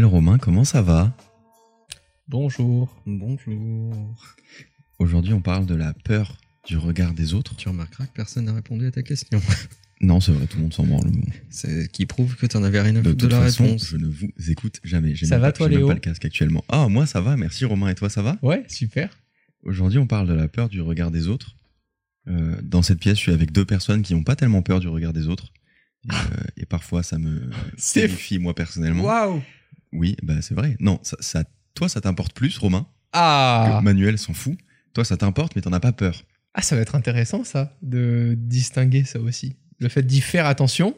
Romain, comment ça va? Bonjour. Bonjour. Aujourd'hui, on parle de la peur du regard des autres. Tu remarqueras que personne n'a répondu à ta question. Non, c'est vrai, tout le monde s'en branle. C'est qui prouve que tu n'en avais rien à De foutre de, toute la façon, réponse. je ne vous écoute jamais. Ça va, pas- toi, Léo pas le casque actuellement. Ah, moi, ça va, merci Romain. Et toi, ça va? Ouais, super. Aujourd'hui, on parle de la peur du regard des autres. Euh, dans cette pièce, je suis avec deux personnes qui n'ont pas tellement peur du regard des autres. Et, euh, et parfois, ça me terrifie, moi, personnellement. Waouh Oui, bah, c'est vrai. Non, ça, ça- toi, ça t'importe plus, Romain. Ah que Manuel s'en fout. Toi, ça t'importe, mais t'en as pas peur. Ah, ça va être intéressant, ça, de distinguer ça aussi. Le fait d'y faire attention,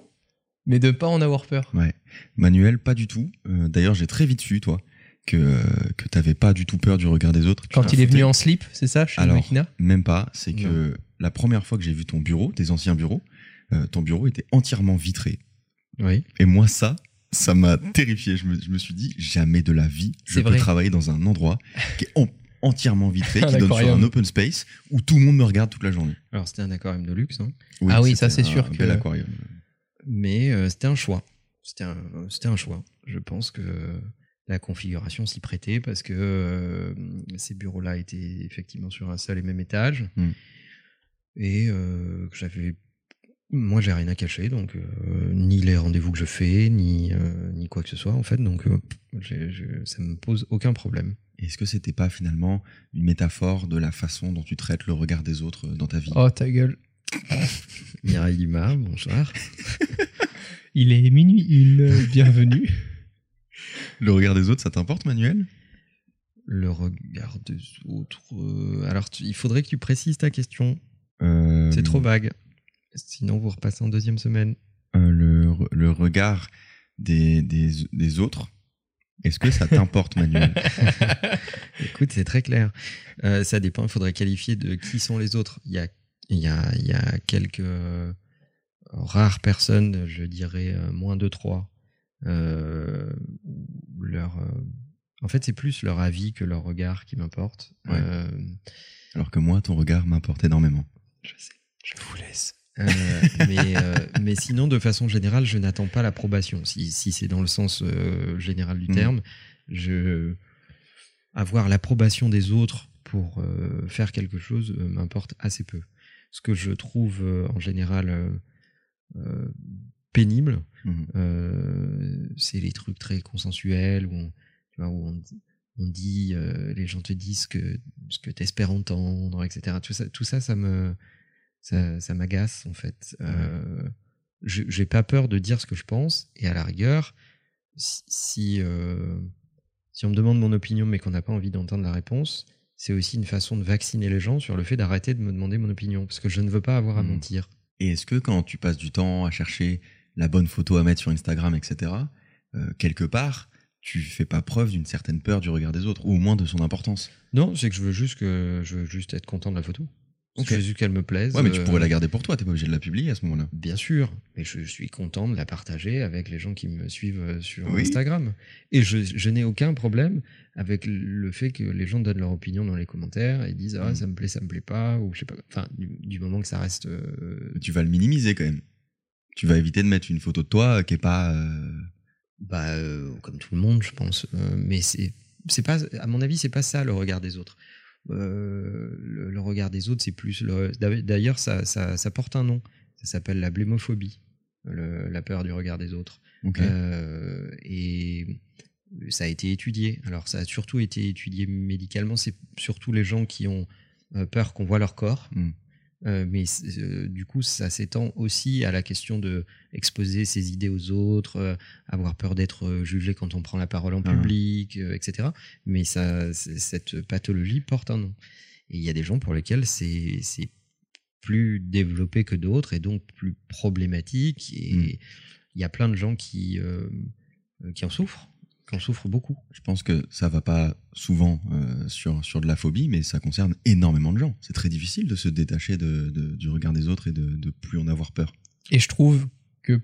mais de pas en avoir peur. Ouais. Manuel, pas du tout. Euh, D'ailleurs, j'ai très vite su, toi, que, que t'avais pas du tout peur du regard des autres. Quand il est venu en slip, c'est ça, chez Alors, Même pas. C'est que la première fois que j'ai vu ton bureau, tes anciens bureaux, euh, ton bureau était entièrement vitré. Oui. Et moi, ça, ça m'a terrifié. Je me, je me suis dit, jamais de la vie, je peux vrai. travailler dans un endroit qui est en- entièrement vitré, qui donne sur un open space où tout le monde me regarde toute la journée. Alors c'était un aquarium de luxe, hein. Ah oui, ça, c'est sûr un que- bel aquarium. mais euh, c'était un choix. C'était un, c'était un choix. Je pense que la configuration s'y prêtait parce que euh, ces bureaux-là étaient effectivement sur un seul et même étage. Hmm. Et euh, que j'avais. Moi, j'ai rien à cacher, donc euh, ni les rendez-vous que je fais, ni, euh, ni quoi que ce soit, en fait. Donc, euh, j'ai- j'ai- ça me pose aucun problème. Est-ce que c'était pas finalement une métaphore de la façon dont tu traites le regard des autres euh, dans ta vie? Oh, ta gueule. Mireille Dumas, bonsoir. Il est minuit une, bienvenue. Le regard des autres, ça t'importe, Manuel? Le regard des autres. euh, Alors, tu- il faudrait que tu précises ta question. Euh, C'est trop vague. Sinon, vous repassez en deuxième semaine. euh, le, re- le regard des, des, des autres, est-ce que ça t'importe, Manuel? Écoute, c'est très clair. Euh, ça dépend, il faudrait qualifier de qui sont les autres. Il y a, il y a, il y a quelques euh, rares personnes, je dirais moins de trois. leur, en fait, c'est plus leur avis que leur regard qui m'importe. Ouais. Alors que moi, ton regard m'importe énormément. je sais, je vous laisse. Euh, mais, euh, mais sinon, de façon générale, je n'attends pas l'approbation. Si, si c'est dans le sens euh, général du Mhm. terme, je avoir l'approbation des autres pour faire quelque chose m'importe assez peu. Ce que je trouve en général pénible, euh, c'est les trucs très consensuels où on, tu vois, où on, on dit, les gens te disent ce que, ce que tu espères entendre, etc. Tout ça, tout ça, ça me, ça, ça m'agace en fait. Euh, J'ai pas peur de dire ce que je pense et à la rigueur, si, euh, si on me demande mon opinion mais qu'on n'a pas envie d'entendre la réponse, c'est aussi une façon de vacciner les gens sur le fait d'arrêter de me demander mon opinion parce que je ne veux pas avoir à Mhm. mentir. Et est-ce que quand tu passes du temps à chercher la bonne photo à mettre sur Instagram, etc., euh, quelque part, tu fais pas preuve d'une certaine peur du regard des autres, ou au moins de son importance? Non, c'est que je veux juste que je veux juste être content de la photo. Ok. Je veux juste qu'elle me plaise. Ouais, mais tu euh, pourrais la garder pour toi, t'es pas obligé de la publier à ce moment-là. Bien sûr, mais je, je suis content de la partager avec les gens qui me suivent euh, sur Oui. Instagram. Et je, je n'ai aucun problème avec le fait que les gens donnent leur opinion dans les commentaires et disent ah Mm. ça me plaît, ça me plaît pas ou je sais pas. Enfin, du, du moment que ça reste. euh, tu vas le minimiser quand même. Tu vas éviter de mettre une photo de toi qui est pas. euh, bah comme tout le monde, je pense. Mais c'est c'est pas à mon avis c'est pas ça le regard des autres. Euh, le, le regard des autres c'est plus le- d'ailleurs ça, ça ça porte un nom. Ça s'appelle la blémophobie, le- la peur du regard des autres. Euh, et ça a été étudié. Alors, ça a surtout été étudié médicalement. C'est surtout les gens qui ont euh, peur qu'on voit leur corps. Mm. Euh, mais euh, du coup, ça s'étend aussi à la question de exposer ses idées aux autres, euh, avoir peur d'être jugé quand on prend la parole en Ah. public, etc. Mais ça, cette pathologie porte un nom. Et il y a des gens pour lesquels c'est c'est plus développé que d'autres et donc plus problématique. Et Mm. il y a plein de gens qui, qui en souffrent, qui en souffrent beaucoup. Je pense que ça va pas souvent euh, sur, sur de la phobie, mais ça concerne énormément de gens. C'est très difficile de se détacher de, de- du regard des autres et de, de plus en avoir peur. Et je trouve que,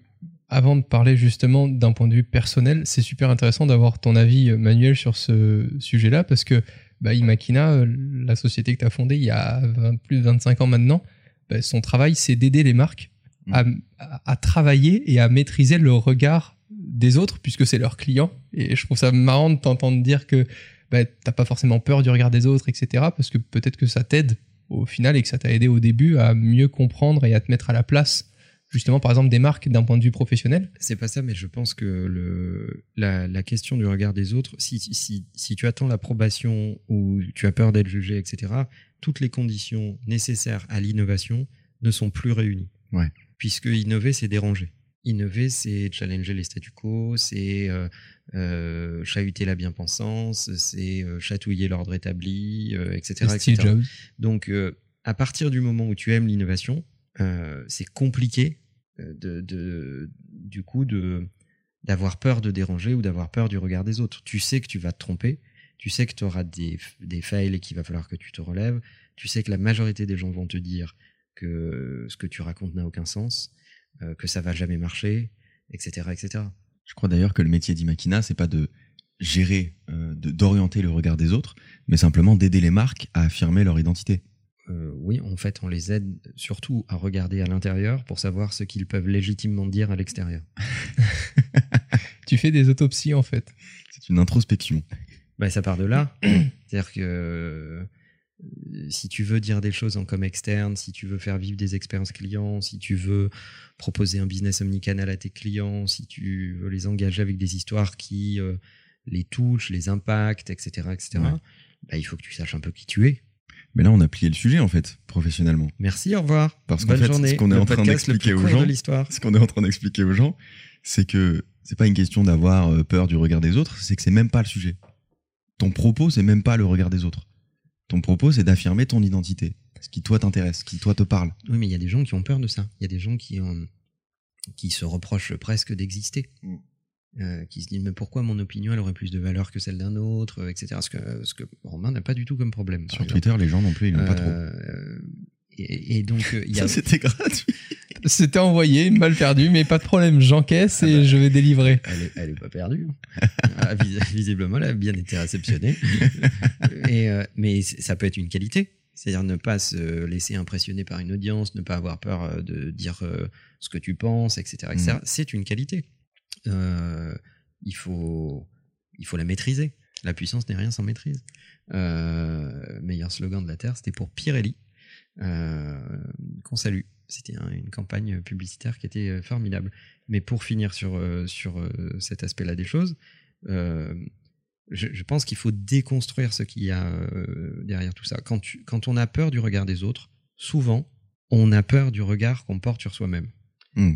avant de parler justement d'un point de vue personnel, c'est super intéressant d'avoir ton avis, euh, Manuel, sur ce sujet-là, parce que bah, Imakina, euh, la société que tu as fondée il y a 20 plus de 25 ans maintenant, bah, son travail, c'est d'aider les marques à, à- à travailler et à maîtriser le regard des autres puisque c'est leurs clients. Et je trouve ça marrant de t'entendre dire que bah, t'as pas forcément peur du regard des autres, etc. Parce que peut-être que ça t'aide au final et que ça t'a aidé au début à mieux comprendre et à te mettre à la place justement par exemple des marques d'un point de vue professionnel C'est pas ça, mais je pense que le, la, la question du regard des autres, si, si, si tu attends l'approbation ou tu as peur d'être jugé, etc., toutes les conditions nécessaires à l'innovation ne sont plus réunies. Ouais. Puisque innover, c'est déranger. Innover, c'est challenger les statu quo, c'est euh, euh, chahuter la bien-pensance, c'est euh, chatouiller l'ordre établi, etc. Etc. Donc, à partir du moment où tu aimes l'innovation, c'est compliqué de, de- du coup de d'avoir peur de déranger ou d'avoir peur du regard des autres. Tu sais que tu vas te tromper, tu sais que tu auras des, des fails et qu'il va falloir que tu te relèves, tu sais que la majorité des gens vont te dire que ce que tu racontes n'a aucun sens, euh, que ça va jamais marcher, etc. etc. Je crois d'ailleurs que le métier d'Imakina, c'est pas de gérer, euh, d'orienter le regard des autres, mais simplement d'aider les marques à affirmer leur identité. Euh, oui, en fait, on les aide surtout à regarder à l'intérieur pour savoir ce qu'ils peuvent légitimement dire à l'extérieur. Tu fais des autopsies en fait. C'est une introspection. Bah, ça part de là. C'est-à-dire que si tu veux dire des choses en com externe, si tu veux faire vivre des expériences clients, si tu veux proposer un business omnicanal à tes clients, si tu veux les engager avec des histoires qui euh, les touchent, les impactent, etc., etc., Ouais. bah, il faut que tu saches un peu qui tu es. Mais là, on a plié le sujet, en fait, professionnellement. Merci, au revoir. Parce qu'en fait, journée. ce qu'on est Le en train d'expliquer aux gens. Ce qu'on est en train d'expliquer aux gens, c'est que c'est pas une question d'avoir euh, peur du regard des autres, c'est que c'est même pas le sujet. Ton propos, c'est même pas le regard des autres. Ton propos, c'est d'affirmer ton identité, ce qui toi t'intéresse, ce qui toi te parle. Oui, mais il y a des gens qui ont peur de ça. Il y a des gens qui, ont, qui se reprochent presque d'exister. Mm. Euh, qui se disent mais pourquoi mon opinion elle aurait plus de valeur que celle d'un autre, euh, etc. Ce que, ce que Romain n'a pas du tout comme problème. Sur. Twitter, les gens non plus, ils l'aiment pas trop. Euh, et, et donc euh, il y a Ça, c'était gratuit. C'était envoyé, mal perdu, mais pas de problème, j'encaisse Ah et bah. je vais délivrer. elle est, elle est pas perdue. Ah, vis- Visiblement, elle a bien été réceptionnée. Et, euh, mais ça peut être une qualité. C'est-à-dire ne pas se laisser impressionner par une audience, ne pas avoir peur euh, de dire euh, ce que tu penses, etc. etc. C'est une qualité. Euh, il, faut, il faut la maîtriser. La puissance n'est rien sans maîtrise. Euh, meilleur slogan de la Terre, c'était pour Pirelli, euh, qu'on salue. C'était un- une campagne publicitaire qui était euh, formidable. Mais pour finir sur, euh, sur euh, cet aspect-là des choses, euh, je, je pense qu'il faut déconstruire ce qu'il y a derrière tout ça. Quand, tu- quand on a peur du regard des autres, souvent, on a peur du regard qu'on porte sur soi-même.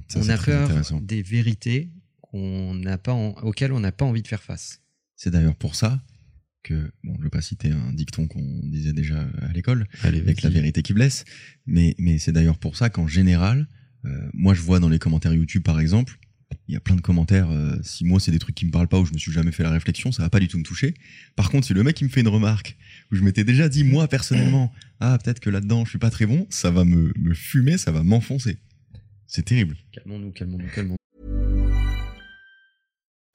Ça, On a peur des vérités qu'on n'a pas en- auxquelles on n'a pas envie de faire face. C'est d'ailleurs pour ça que, bon, je vais pas citer un dicton qu'on disait déjà à l'école, avec la vérité qui blesse, mais, mais c'est d'ailleurs pour ça qu'en général, euh, moi je vois dans les commentaires YouTube par exemple, il y a plein de commentaires, euh, si moi c'est des trucs qui me parlent pas ou je me suis jamais fait la réflexion, ça va pas du tout me toucher. Par contre, si le mec il me fait une remarque où je m'étais déjà dit moi personnellement, ah peut-être que là-dedans je suis pas très bon, ça va me, me fumer, ça va m'enfoncer. C'est terrible. Calmons-nous, calmons-nous, calmons-nous.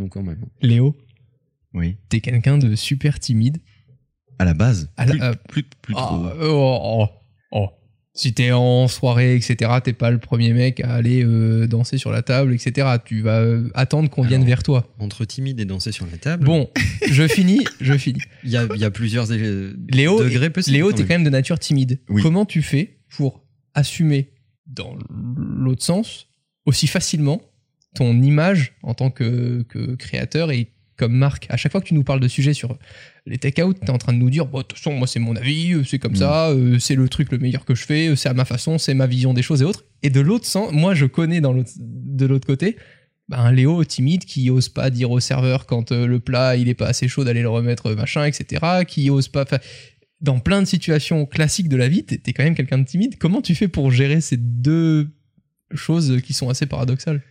Donc quand même. Léo, Oui. t'es quelqu'un de super timide. À la base, À la- plus, euh, plus, plus Ah, trop. oh, oh, oh. Si t'es en soirée, etc., t'es pas le premier mec à aller euh, danser sur la table, etc. Tu vas euh, attendre qu'on vienne vers toi. Entre timide et danser sur la table, Bon, je finis, je finis. il y a, il y a plusieurs euh, Léo, degrés possibles. Léo, t'es quand même de nature timide. Oui. Comment tu fais pour assumer dans l'autre sens aussi facilement ton image en tant que, que créateur et comme marque À chaque fois que tu nous parles de sujets sur les take-out, t'es en train de nous dire, bon, de toute façon, moi c'est mon avis, euh, c'est comme Mm. ça, euh, c'est le truc le meilleur que je fais, euh, c'est à ma façon, c'est ma vision des choses et autres. Et de l'autre sens, moi je connais dans de l'autre côté, ben, un Léo timide qui ose pas dire au serveur quand euh, le plat il est pas assez chaud d'aller le remettre machin etc qui ose pas dans plein de situations classiques de la vie t'es quand même quelqu'un de timide comment tu fais pour gérer ces deux choses qui sont assez paradoxales?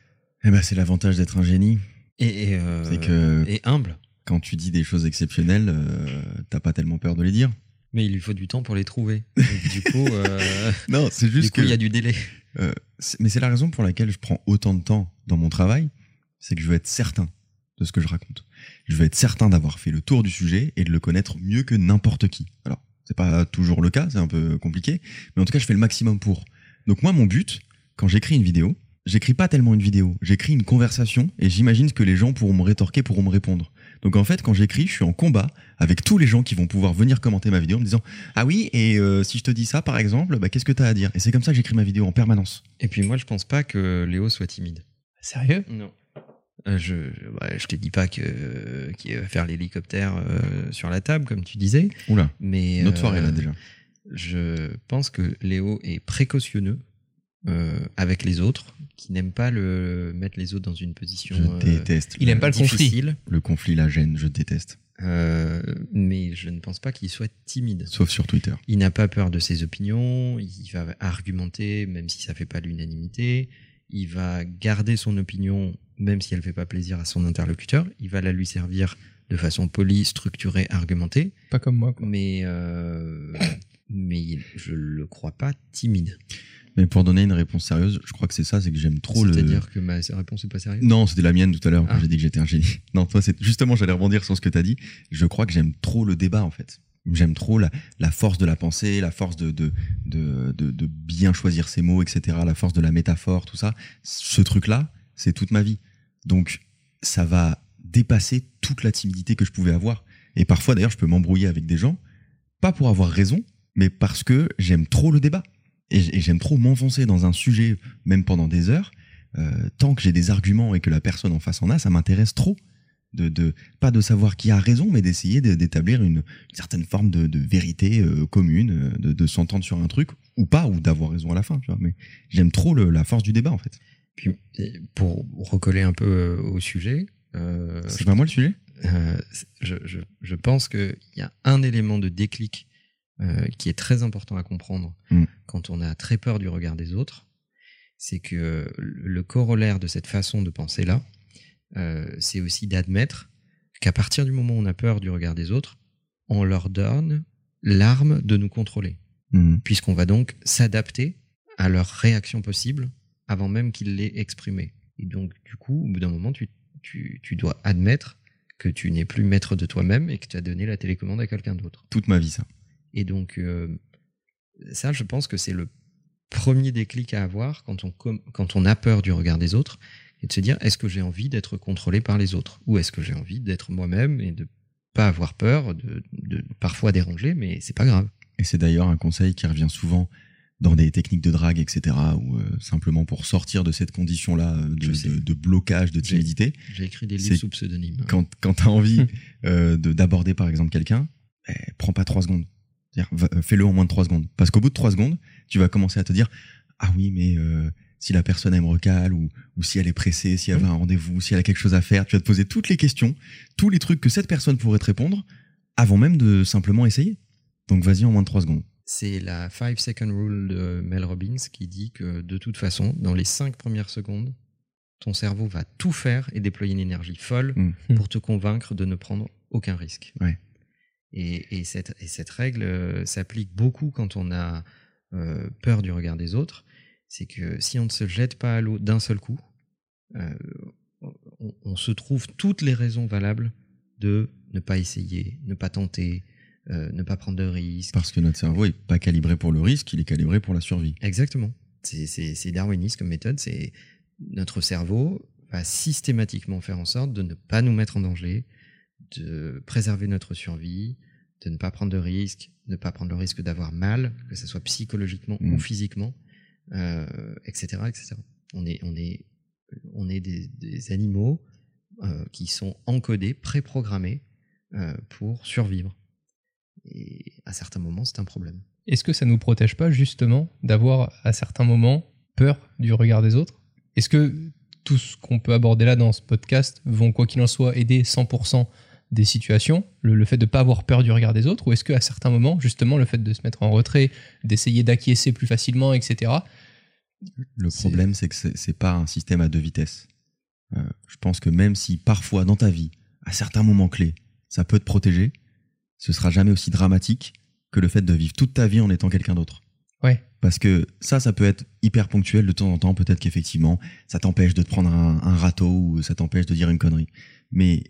Eh ben, c'est l'avantage d'être un génie. Et, et, euh, C'est que et humble. quand tu dis des choses exceptionnelles, euh, t'as pas tellement peur de les dire. Mais il lui faut du temps pour les trouver. Donc, du coup, euh, Non, c'est du juste coup, que. il y a du délai. Mais c'est la raison pour laquelle je prends autant de temps dans mon travail, c'est que je veux être certain de ce que je raconte. Je veux être certain d'avoir fait le tour du sujet et de le connaître mieux que n'importe qui. Alors, c'est pas toujours le cas, c'est un peu compliqué, mais en tout cas, je fais le maximum pour. Donc moi, mon but, quand j'écris une vidéo, j'écris pas tellement une vidéo, j'écris une conversation et j'imagine que les gens pourront me rétorquer, pourront me répondre. Donc en fait, quand j'écris, je suis en combat avec tous les gens qui vont pouvoir venir commenter ma vidéo en me disant ah oui et euh, si je te dis ça par exemple, bah, qu'est-ce que t'as à dire? Et c'est comme ça que j'écris ma vidéo en permanence. Et puis moi, je pense pas que Léo soit timide. Sérieux? Non. je, je, ouais, je te dis pas que qu'il va faire l'hélicoptère euh, sur la table, comme tu disais. Oula, Mais notre euh, soirée là déjà. Je pense que Léo est précautionneux euh, avec les autres, qui n'aime pas le mettre les autres dans une position Je euh, déteste. il aime pas le conflit. Le conflit, la gêne, je déteste. Euh, mais je ne pense pas qu'il soit timide. Sauf sur Twitter. Il n'a pas peur de ses opinions, il va argumenter même si ça fait pas l'unanimité, il va garder son opinion même si elle fait pas plaisir à son interlocuteur, il va la lui servir de façon polie, structurée, argumentée, Pas comme moi, quoi. mais euh, mais je le crois pas timide. Mais pour donner une réponse sérieuse, je crois que c'est ça, c'est que j'aime trop le. C'est-à-dire que ma réponse est pas sérieuse? Non, c'était la mienne tout à l'heure quand Ah. j'ai dit que j'étais un génie. Non, toi, c'est justement, j'allais rebondir sur ce que tu as dit. Je crois que j'aime trop le débat, en fait. J'aime trop la, la force de la pensée, la force de, de, de, de, de bien choisir ses mots, etc., la force de la métaphore, tout ça. Ce truc-là, c'est toute ma vie. Donc, ça va dépasser toute la timidité que je pouvais avoir. Et parfois, d'ailleurs, je peux m'embrouiller avec des gens, pas pour avoir raison, mais parce que j'aime trop le débat. Et j'aime trop m'enfoncer dans un sujet, même pendant des heures. Euh, tant que j'ai des arguments et que la personne en face en a, ça m'intéresse trop. De, de, pas de savoir qui a raison, mais d'essayer de- d'établir une, une certaine forme de, de vérité euh, commune, euh, de, de s'entendre sur un truc, ou pas, ou d'avoir raison à la fin. Tu vois. Mais j'aime trop le- la force du débat, en fait. Puis pour recoller un peu au sujet, euh, C'est pas moi le sujet? Euh, je, je, je pense qu'il y a un élément de déclic euh, qui est très important à comprendre Mm. quand on a très peur du regard des autres. C'est que le corollaire de cette façon de penser-là, euh, c'est aussi d'admettre qu'à partir du moment où on a peur du regard des autres, on leur donne l'arme de nous contrôler, Mhm. puisqu'on va donc s'adapter à leur réaction possible avant même qu'ils l'aient exprimée. Et donc, du coup, au bout d'un moment, tu, tu, tu dois admettre que tu n'es plus maître de toi-même et que tu as donné la télécommande à quelqu'un d'autre. Toute ma vie, ça. Et donc, euh, ça, je pense que c'est le premier déclic à avoir quand on, quand on a peur du regard des autres et de se dire est-ce que j'ai envie d'être contrôlé par les autres ou est-ce que j'ai envie d'être moi-même et de pas avoir peur, de, de parfois déranger, mais c'est pas grave. Et c'est d'ailleurs un conseil qui revient souvent dans des techniques de drague, etc., ou euh, simplement pour sortir de cette condition-là euh, Je de, sais. de- de blocage, de timidité. J'ai écrit des livres sous pseudonyme. Quand, quand tu as envie euh, de- d'aborder, par exemple, quelqu'un, eh, prends pas trois secondes. Euh, Fais-le en moins de trois secondes. Parce qu'au bout de trois secondes, tu vas commencer à te dire Ah oui, mais euh, si la personne elle me recale, ou, ou si elle est pressée, si elle Mmh. a un rendez-vous, si elle a quelque chose à faire, tu vas te poser toutes les questions, tous les trucs que cette personne pourrait te répondre avant même de simplement essayer. Donc vas-y en moins de trois secondes. C'est la 5 second rule de Mel Robbins qui dit que de toute façon, dans les 5 premières secondes, ton cerveau va tout faire et déployer une énergie folle Mm. pour te convaincre de ne prendre aucun risque. Ouais. Et, et cette, et cette règle euh, s'applique beaucoup quand on a euh, peur du regard des autres. C'est que si on ne se jette pas à l'eau d'un seul coup, euh, on, on se trouve toutes les raisons valables de ne pas essayer, ne pas tenter, euh, ne pas prendre de risques. Parce que notre cerveau est pas calibré pour le risque, il est calibré pour la survie. Exactement. C'est darwiniste comme méthode. C'est notre cerveau va systématiquement faire en sorte de ne pas nous mettre en danger, de préserver notre survie, de ne pas prendre de risques, ne pas prendre le risque d'avoir mal, que ce soit psychologiquement Mm. ou physiquement, euh, etc., etc. On est, on est, on est des, des animaux euh, qui sont encodés, préprogrammés euh, pour survivre. Et à certains moments, c'est un problème. Est-ce que ça nous protège pas justement d'avoir à certains moments peur du regard des autres? Est-ce que tout ce qu'on peut aborder là dans ce podcast vont, quoi qu'il en soit, aider 100% des situations, le, le fait de ne pas avoir peur du regard des autres, ou est-ce qu'à certains moments, justement, le fait de se mettre en retrait, d'essayer d'acquiescer plus facilement, etc., Le problème, c'est que c'est pas un système à deux vitesses. Euh, je pense que même si parfois dans ta vie, à certains moments clés, ça peut te protéger, ce sera jamais aussi dramatique que le fait de vivre toute ta vie en étant quelqu'un d'autre. Ouais. Parce que ça, ça peut être hyper ponctuel de temps en temps. Peut-être qu'effectivement, ça t'empêche de te prendre un, un râteau ou ça t'empêche de dire une connerie. Mais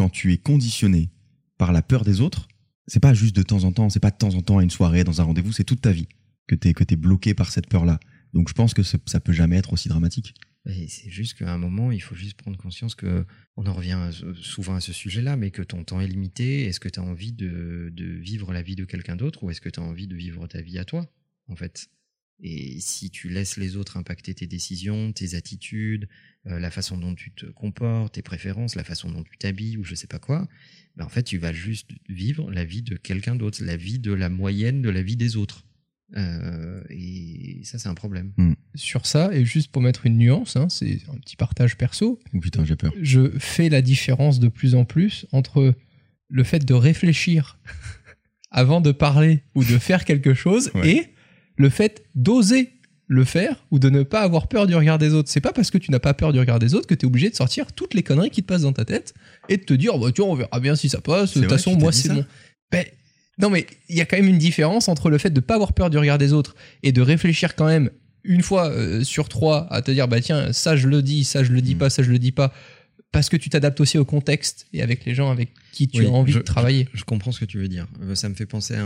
quand tu es conditionné par la peur des autres, c'est pas juste de temps en temps, c'est pas de temps en temps à une soirée, dans un rendez-vous, c'est toute ta vie que tu es, que bloqué par cette peur-là. Donc je pense que ça peut jamais être aussi dramatique. C'est juste qu'à un moment, il faut juste prendre conscience que on en revient souvent à ce sujet-là, mais que ton temps est limité. Est-ce que tu as envie de, de, vivre la vie de quelqu'un d'autre ou est-ce que tu as envie de vivre ta vie à toi, en fait? Et si tu laisses les autres impacter tes décisions, tes attitudes, euh, la façon dont tu te comportes, tes préférences, la façon dont tu t'habilles ou je sais pas quoi, ben en fait, tu vas juste vivre la vie de quelqu'un d'autre, la vie de la moyenne de la vie des autres. Euh, et ça, c'est un problème. Hmm. Sur ça, et juste pour mettre une nuance, hein, c'est un petit partage perso. Oh putain, j'ai peur. Je fais la différence de plus en plus entre le fait de réfléchir avant de parler ou de faire quelque chose et le fait d'oser le faire ou de ne pas avoir peur du regard des autres. C'est pas parce que tu n'as pas peur du regard des autres que tu es obligé de sortir toutes les conneries qui te passent dans ta tête et de te dire, bah, tu on verra bien si ça passe. De toute façon, moi, c'est bon. Ben, non, mais il y a quand même une différence entre le fait de pas avoir peur du regard des autres et de réfléchir quand même une fois euh, sur trois à te dire bah tiens ça je le dis, ça je le dis mm. pas, ça je le dis pas parce que tu t'adaptes aussi au contexte et avec les gens avec qui tu as envie de travailler. Je, comprends ce que tu veux dire. Euh, ça me fait penser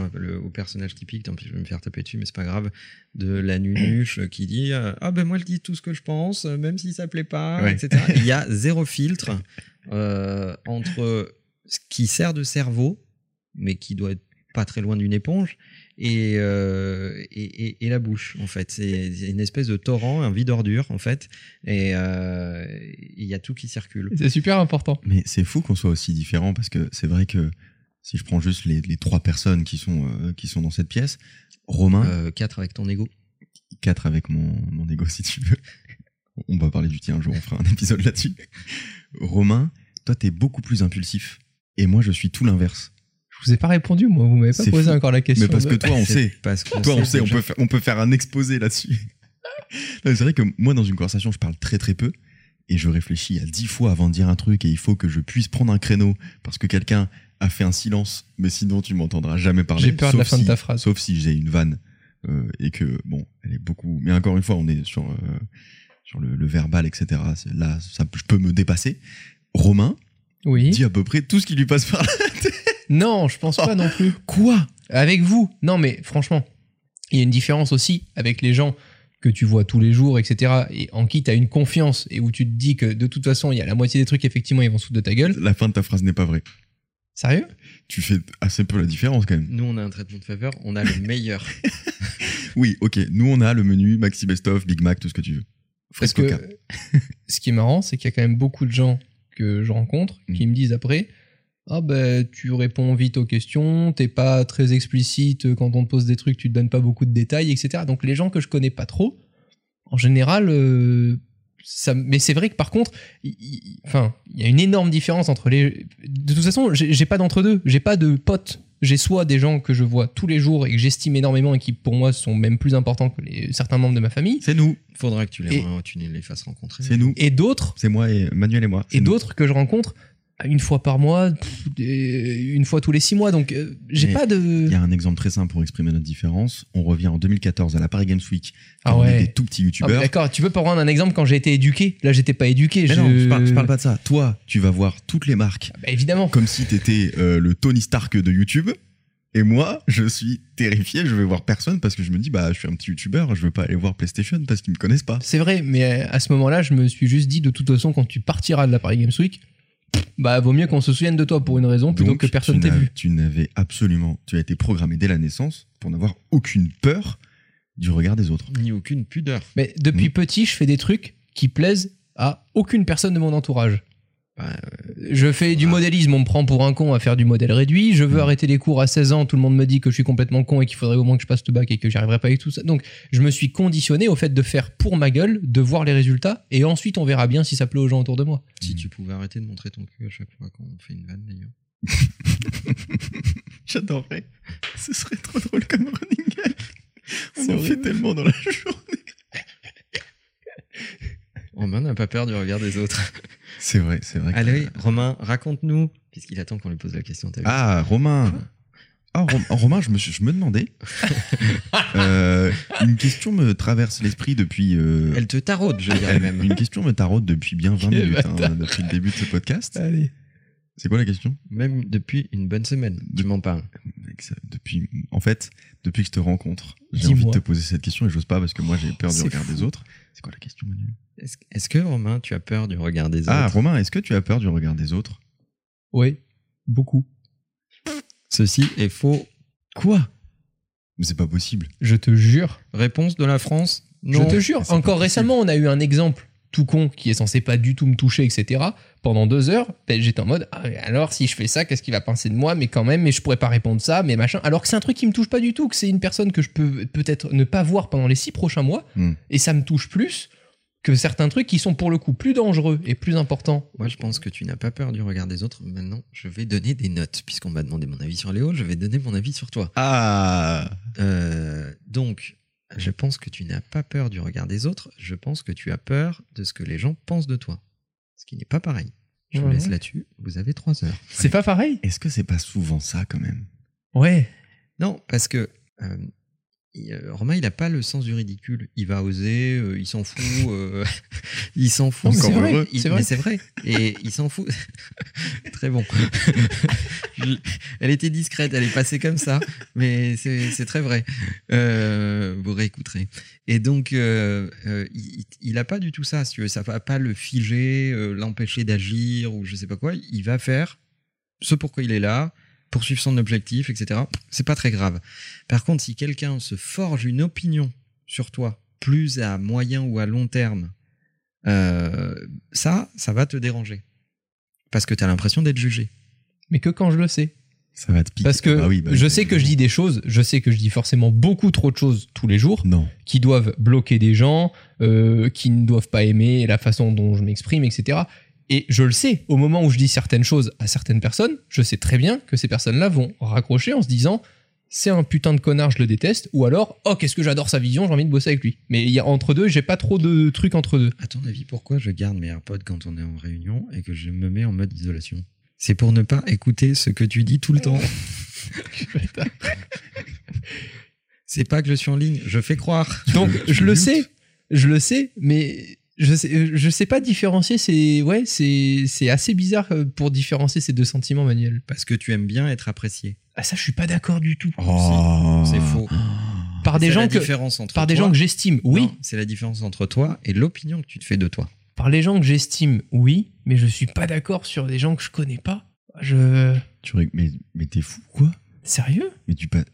au personnage typique, tant pis je vais me faire taper dessus, mais c'est pas grave, de la nunuche qui dit euh, Ah ben moi je dis tout ce que je pense, même si ça plaît pas, etc. Il y a zéro filtre entre ce qui sert de cerveau, mais qui doit être pas très loin d'une éponge, euh, et, et, et, la bouche, en fait. C'est une espèce de torrent, un vide ordure, en fait, et euh, il y a tout qui circule. C'est super important. Mais c'est fou qu'on soit aussi différents, parce que c'est vrai que si je prends juste les, les trois personnes qui sont, euh, qui sont dans cette pièce, Romain... quatre avec ton ego. Quatre avec mon, mon ego, si tu veux. On va parler du tien un jour, on fera un épisode là-dessus. Romain, toi, t'es beaucoup plus impulsif. Et moi, je suis tout l'inverse. Je vous ai pas répondu, moi. Vous m'avez pas posé encore la question. Mais parce que toi, on sait. Parce toi, on sait. On peut, faire, on peut faire un exposé là-dessus. c'est vrai que moi, dans une conversation, je parle très très peu et je réfléchis à dix fois avant de dire un truc et il faut que je puisse prendre un créneau parce que quelqu'un a fait un silence, mais sinon tu m'entendras jamais parler. J'ai peur de la fin de ta phrase. Sauf si j'ai une vanne euh, et que bon, elle est beaucoup. Mais encore une fois, on est sur euh, sur le, le, verbal, etc. Là, ça, je peux me dépasser. Romain oui. dit à peu près tout ce qui lui passe par la tête. Non, je pense pas non plus. Quoi? Avec vous Non, mais franchement, il y a une différence aussi avec les gens que tu vois tous les jours, etc., et en qui tu as une confiance et où tu te dis que de toute façon, il y a la moitié des trucs, effectivement, ils vont se foutre de ta gueule. La fin de ta phrase n'est pas vraie. Sérieux? Tu fais assez peu la différence quand même. Nous, on a un traitement de faveur, on a le meilleur. oui, ok. Nous, on a le menu Maxi Best of, Big Mac, tout ce que tu veux. Fresco Parce que ce qui est marrant, c'est qu'il y a quand même beaucoup de gens que je rencontre qui mm. me disent après ah ben tu réponds vite aux questions, t'es pas très explicite quand on te pose des trucs, tu te donnes pas beaucoup de détails, etc. Donc les gens que je connais pas trop, en général, euh, ça, mais c'est vrai que par contre, enfin, il y a une énorme différence entre les. De toute façon, j'ai pas d'entre deux, j'ai pas de potes. J'ai soit des gens que je vois tous les jours et que j'estime énormément et qui pour moi sont même plus importants que les, certains membres de ma famille. C'est nous. Faudra que tu les, tu les fasses rencontrer. C'est nous. Et d'autres. C'est moi et Manuel et moi. Et d'autres que je rencontre une fois par mois, une fois tous les six mois. Donc, euh, j'ai pas de. Il y a un exemple très simple pour exprimer notre différence. On revient en 2014 à la Paris Games Week. Ah ouais. On était tout petits ah, youtubeurs. D'accord, tu peux pas prendre un exemple quand j'ai été éduqué. Là, j'étais pas éduqué. je... non, je parle, parle, pas de ça. Toi, tu vas voir toutes les marques. Ah bah, évidemment. Comme si t'étais euh, le Tony Stark de YouTube. Et moi, je suis terrifié, je vais voir personne parce que je me dis, bah, je suis un petit youtubeur, je veux pas aller voir PlayStation parce qu'ils me connaissent pas. C'est vrai, mais à ce moment-là, je me suis juste dit, de toute façon, quand tu partiras de la Paris Games Week, bah vaut mieux qu'on se souvienne de toi pour une raison plutôt que personne t'ait vu. Tu n'avais absolument, tu as été programmé dès la naissance pour n'avoir aucune peur du regard des autres. Ni aucune pudeur. Mais depuis petit, je fais des trucs qui plaisent à aucune personne de mon entourage. Euh, je fais du modélisme, on me prend pour un con à faire du modèle réduit. Je veux arrêter les cours à 16 ans, tout le monde me dit que je suis complètement con et qu'il faudrait au moins que je passe le bac et que j'y arriverai pas avec tout ça. Donc je me suis conditionné au fait de faire pour ma gueule, de voir les résultats et ensuite on verra bien si ça plaît aux gens autour de moi. Si tu pouvais arrêter de montrer ton cul à chaque fois qu'on fait une vanne d'ailleurs. J'adorerais. Ce serait trop drôle comme running gag. On en fait tellement dans la journée. Romain n'a pas peur du regard des autres. C'est vrai, c'est vrai. que- Allez, Romain, raconte-nous, puisqu'il attend qu'on lui pose la question. Ah, Romain. Ah, Rom- Romain, je me, suis- je me demandais. Euh, une question me traverse l'esprit depuis. euh, Elle te taraude, je dirais même. Une question me taraude depuis bien 20 Quel minutes, hein, depuis le début de ce podcast. Allez. C'est quoi la question? Même depuis une bonne semaine. Tu m'en parles. Mec, ça- depuis, En fait, depuis que je te rencontre, j'ai envie de te poser cette question et j'ose pas parce que moi j'ai peur du regard fou. des autres. C'est quoi la question, Manu? Est-ce que, Romain, tu as peur du regard des Ah, autres? Romain, est-ce que tu as peur du regard des autres? Oui, beaucoup. Ceci est faux. Quoi? Mais c'est pas possible. Je te jure. Réponse de la France? Non. Je te jure. pas Encore récemment, on a eu un exemple tout con qui est censé pas du tout me toucher, etc. Pendant deux heures, ben, j'étais en mode, ah, alors si je fais ça, qu'est-ce qu'il va penser de moi Mais quand même, mais je pourrais pas répondre ça, mais machin. Alors que c'est un truc qui me touche pas du tout, que c'est une personne que je peux peut-être ne pas voir pendant les six prochains mois, Hmm. et ça me touche plus que certains trucs qui sont pour le coup plus dangereux et plus importants. Moi, je pense que tu n'as pas peur du regard des autres. Maintenant, je vais donner des notes. Puisqu'on m'a demandé mon avis sur Léo, je vais donner mon avis sur toi. Ah Euh, donc, je pense que tu n'as pas peur du regard des autres. Je pense que tu as peur de ce que les gens pensent de toi. Ce qui n'est pas pareil. Je vous laisse là-dessus. Vous avez trois heures. C'est pas pareil? Est-ce que c'est pas souvent ça quand même? Ouais. Non, parce que euh, Romain, il n'a pas le sens du ridicule. Il va oser, euh, il s'en fout. euh, il s'en fout. C'est Encore vrai, Il- vrai. Mais c'est vrai. Et il s'en fout. Très bon. Elle était discrète, elle est passée comme ça. Mais c'est très vrai. Euh, vous réécouterez. Et donc, euh, euh, il n'a pas du tout ça. Si tu veux. Ça va pas le figer, euh, l'empêcher d'agir ou je sais pas quoi. Il va faire ce pourquoi il est là, poursuivre son objectif, etc. C'est pas très grave. Par contre, si quelqu'un se forge une opinion sur toi, plus à moyen ou à long terme, euh, ça, ça va te déranger. Parce que tu as l'impression d'être jugé. Mais que quand je le sais. Ça va te piquer. Parce que Ah oui, bah, je oui, sais que je dis des choses, je sais que je dis forcément beaucoup trop de choses tous les jours, Non. qui doivent bloquer des gens, euh, qui ne doivent pas aimer la façon dont je m'exprime, etc. Et je le sais, au moment où je dis certaines choses à certaines personnes, je sais très bien que ces personnes-là vont raccrocher en se disant c'est un putain de connard, je le déteste, ou alors oh qu'est-ce que j'adore sa vision, j'ai envie de bosser avec lui. Mais il y a entre deux, j'ai pas trop de trucs entre deux. À ton avis, pourquoi je garde mes AirPods quand on est en réunion et que je me mets en mode isolation? C'est pour ne pas écouter ce que tu dis tout le temps. C'est pas que je suis en ligne, je fais croire. Donc je le sais, je le sais, mais je sais, je sais pas différencier. C'est ouais, c'est c'est assez bizarre euh, pour différencier ces deux sentiments, Manuel. Parce que tu aimes bien être apprécié. Ah ça, je suis pas d'accord du tout. Oh. C'est faux. Par des gens que entre par des gens que j'estime, oui. C'est la différence entre toi et l'opinion que tu te fais de toi. Par les gens que j'estime, oui, mais je suis pas d'accord sur des gens que je connais pas. Je Tu mais mais t'es fou quoi sérieux? Mais tu pas.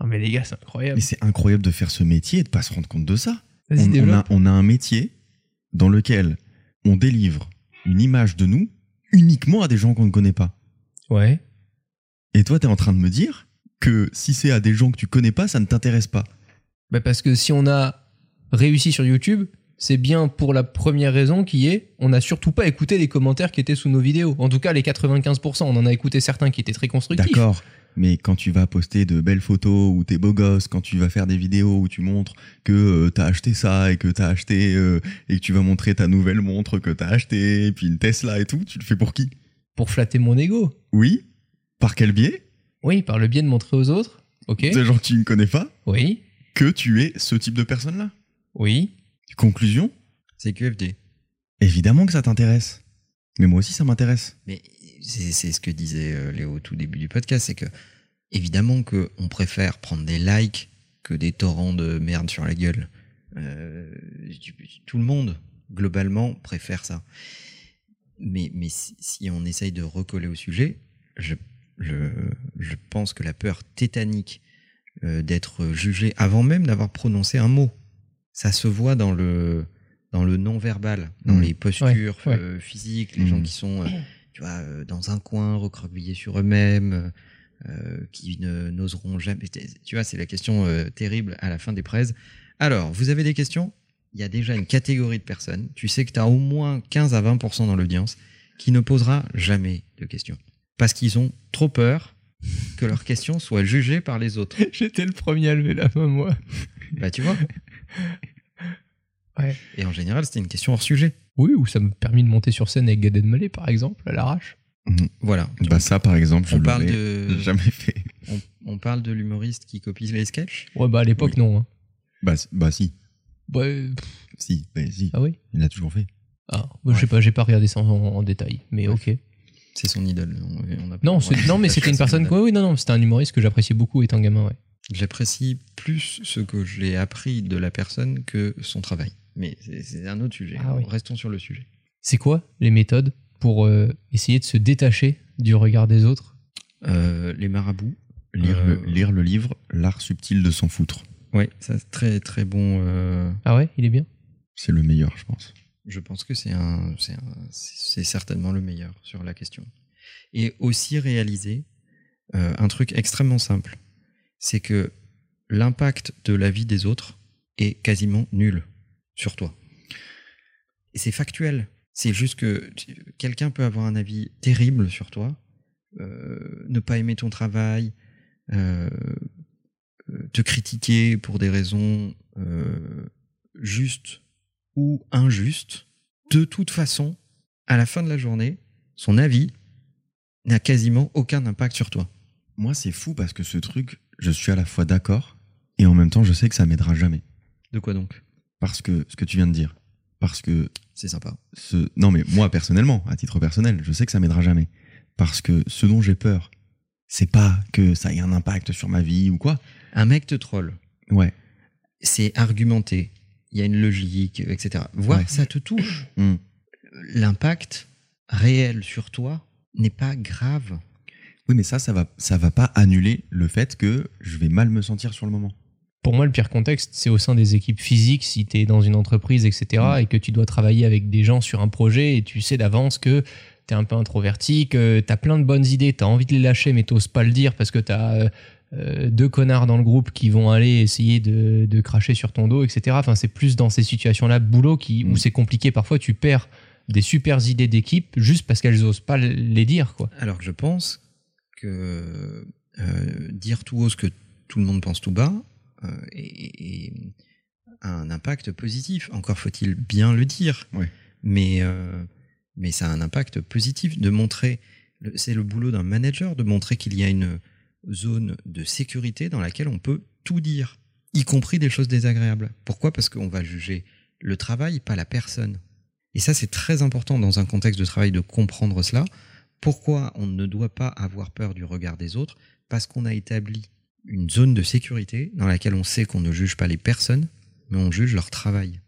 Non mais les gars, c'est incroyable. Mais c'est incroyable de faire ce métier et de pas se rendre compte de ça. On, on a, on a un métier dans lequel on délivre une image de nous uniquement à des gens qu'on ne connaît pas. Ouais. Et toi, t'es en train de me dire que si c'est à des gens que tu connais pas, ça ne t'intéresse pas. Bah parce que si on a réussi sur YouTube, c'est bien pour la première raison qui est on n'a surtout pas écouté les commentaires qui étaient sous nos vidéos. En tout cas, les 95%, on en a écouté certains qui étaient très constructifs. D'accord. Mais quand tu vas poster de belles photos où t'es beau gosse, quand tu vas faire des vidéos où tu montres que euh, t'as acheté ça et que t'as acheté euh, et que tu vas montrer ta nouvelle montre que t'as acheté et puis une Tesla et tout, tu le fais pour qui? Pour flatter mon ego. Oui Par quel biais? Oui, par le biais de montrer aux autres. Ok. Des gens que tu ne connais pas? Oui. que tu es ce type de personne-là? Oui. Conclusion C'est QFD. Évidemment que ça t'intéresse. Mais moi aussi, ça m'intéresse. Mais c'est ce que disait euh, Léo au tout début du podcast, c'est que évidemment que on préfère prendre des likes que des torrents de merde sur la gueule. Euh, tout le monde globalement préfère ça. Mais, mais si, on essaye de recoller au sujet, je, je, je pense que la peur tétanique euh, d'être jugé avant même d'avoir prononcé un mot, ça se voit dans le dans le non-verbal, dans Mm. les postures Ouais, ouais. euh, physiques, les gens qui sont euh, tu vois, euh, dans un coin, recroquevillés sur eux-mêmes, qui n'oseront jamais. Tu vois, c'est la question terrible à la fin des prêts. Alors, vous avez des questions? Il y a déjà une catégorie de personnes. Tu sais que tu as au moins 15 à 20% dans l'audience qui ne posera jamais de questions. Parce qu'ils ont trop peur que leurs questions soient jugées par les autres. J'étais le premier à lever la main, moi. Bah, tu vois Et en général, c'était une question hors sujet. Oui, ou ça m'a permis de monter sur scène avec Gad Elmaleh, par exemple, à l'arrache. Mhm. Voilà. Bah ça, par exemple, je on parle de jamais fait. On, parle de l'humoriste qui copie les sketchs? Ouais, bah à l'époque non. Hein. Bah, bah si. Ouais. Si, bah, si. Ah oui? Il l'a toujours fait. Ah, bah, je sais pas, j'ai pas regardé ça en, détail, mais ok. C'est son idole. non, non, mais c'était une personne. Oui, oui, non, non, c'était un humoriste que j'appréciais beaucoup étant gamin, ouais. J'apprécie plus ce que j'ai appris de la personne que son travail. Mais c'est un autre sujet. Ah Restons sur le sujet. C'est quoi les méthodes pour euh, essayer de se détacher du regard des autres? Euh, Les marabouts. Lire, le, euh, lire le livre L'art subtil de s'en foutre. Oui, ça c'est très très bon. Ah ouais, il est bien? C'est le meilleur, je pense. Je pense que c'est un, c'est certainement le meilleur sur la question. Et aussi réaliser un truc extrêmement simple, c'est que l'impact de la vie des autres est quasiment nul sur toi. Et c'est factuel. C'est juste que quelqu'un peut avoir un avis terrible sur toi, euh, ne pas aimer ton travail, euh, euh, te critiquer pour des raisons justes ou injustes. De toute façon, à la fin de la journée, son avis n'a quasiment aucun impact sur toi. Moi, c'est fou parce que ce truc, je suis à la fois d'accord et en même temps, je sais que ça m'aidera jamais. De quoi donc? Parce que ce que tu viens de dire, parce que c'est sympa. Ce... Non, mais moi personnellement, à titre personnel, je sais que ça m'aidera jamais. Parce que ce dont j'ai peur, c'est pas que ça ait un impact sur ma vie ou quoi. Un mec te troll. Ouais. C'est argumenté. Il y a une logique, etc. Voir ça te touche. Hmm. L'impact réel sur toi n'est pas grave. Oui, mais ça, ça va, ça va pas annuler le fait que je vais mal me sentir sur le moment pour moi, le pire contexte, c'est au sein des équipes physiques, si tu es dans une entreprise, etc., mm. et que tu dois travailler avec des gens sur un projet et tu sais d'avance que tu es un peu introverti, que tu as plein de bonnes idées, tu as envie de les lâcher, mais tu pas le dire parce que tu as euh, deux connards dans le groupe qui vont aller essayer de, cracher sur ton dos, etc. Enfin, c'est plus dans ces situations-là, boulot, qui, où mm. c'est compliqué. Parfois, tu perds des super idées d'équipe juste parce qu'elles osent pas les dire. Quoi. Alors que je pense que euh, dire tout haut ce que tout le monde pense tout bas, euh, et, un impact positif. Encore faut-il bien le dire. Mais, euh, mais ça a un impact positif de montrer, c'est le boulot d'un manager de montrer qu'il y a une zone de sécurité dans laquelle on peut tout dire, y compris des choses désagréables. Pourquoi? Parce qu'on va juger le travail, pas la personne. Et ça, c'est très important dans un contexte de travail de comprendre cela. Pourquoi on ne doit pas avoir peur du regard des autres? Parce qu'on a établi une zone de sécurité dans laquelle on sait qu'on ne juge pas les personnes, mais on juge leur travail.